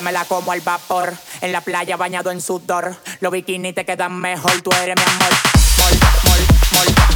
me la como al vapor. En la playa bañado en sudor, los bikinis te quedan mejor, tú eres mi amor. Mol, mol, mol.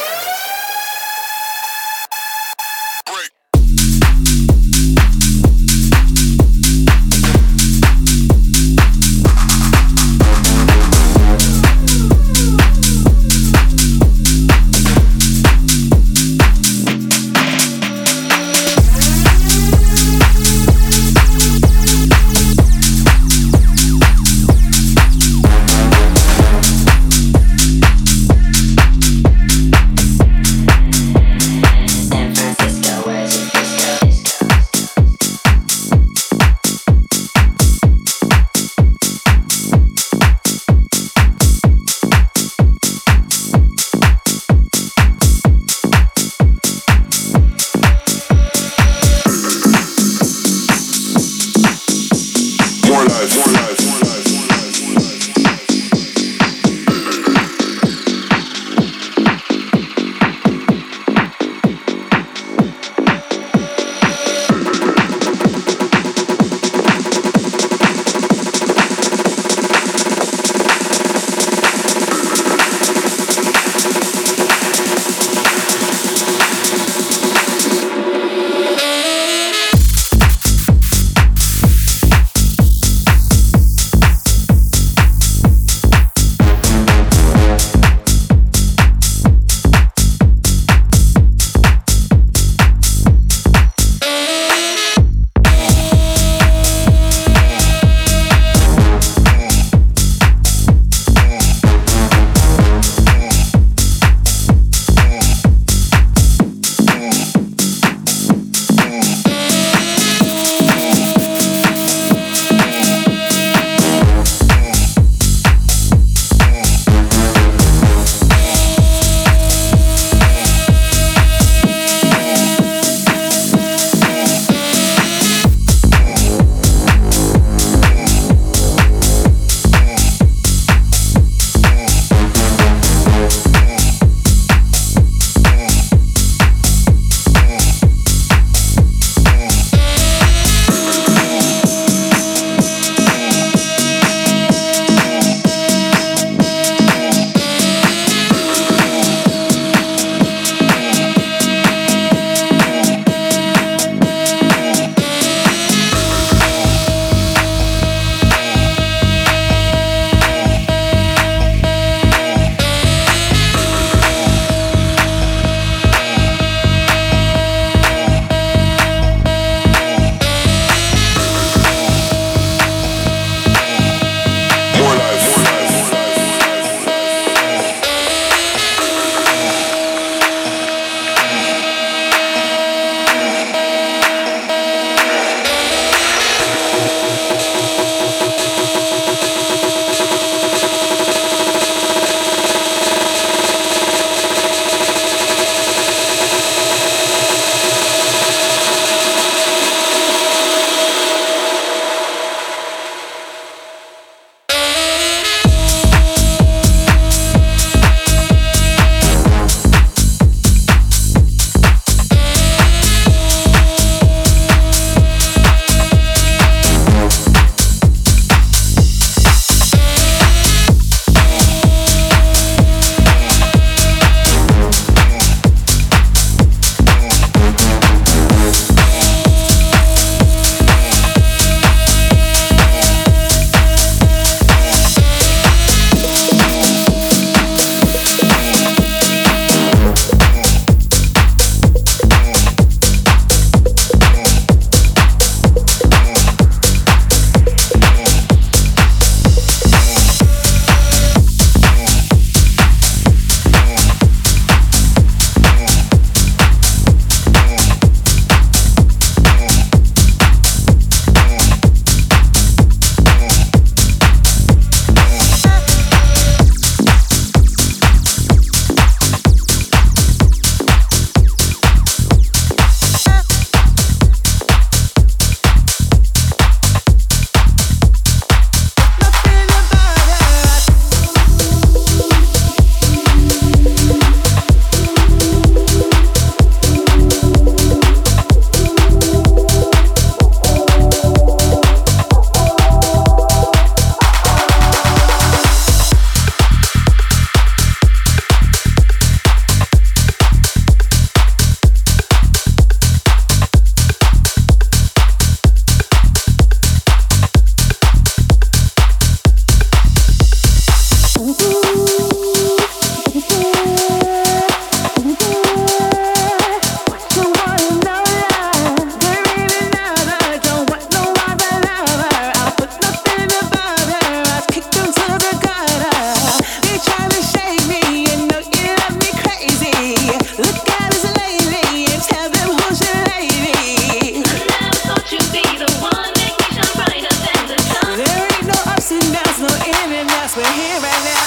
we're here right now.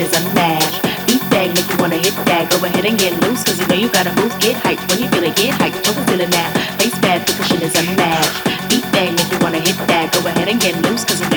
is a match. Beat bag if you wanna hit that. Go ahead and get loose, cause you know you gotta move. Get hyped when you feel it, get hyped. Don't feel it now. Face bad, the cushion is a. Beat bag if you wanna hit that. Go ahead and get loose, cause you know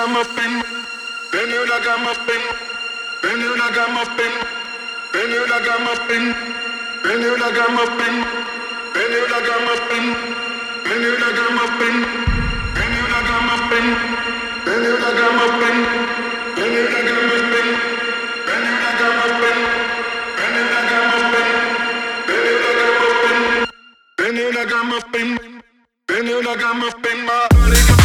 got my. Then you got my pin. Then you got my pin. Then you got my pin. Then you got my pin. Then you got my pin. Then you got my pin. Then you got my pin. Then you got my pin. Then you got my pin. Then you got my pin. Then you got my pin. Then you got my pin. My pin. Got. My body.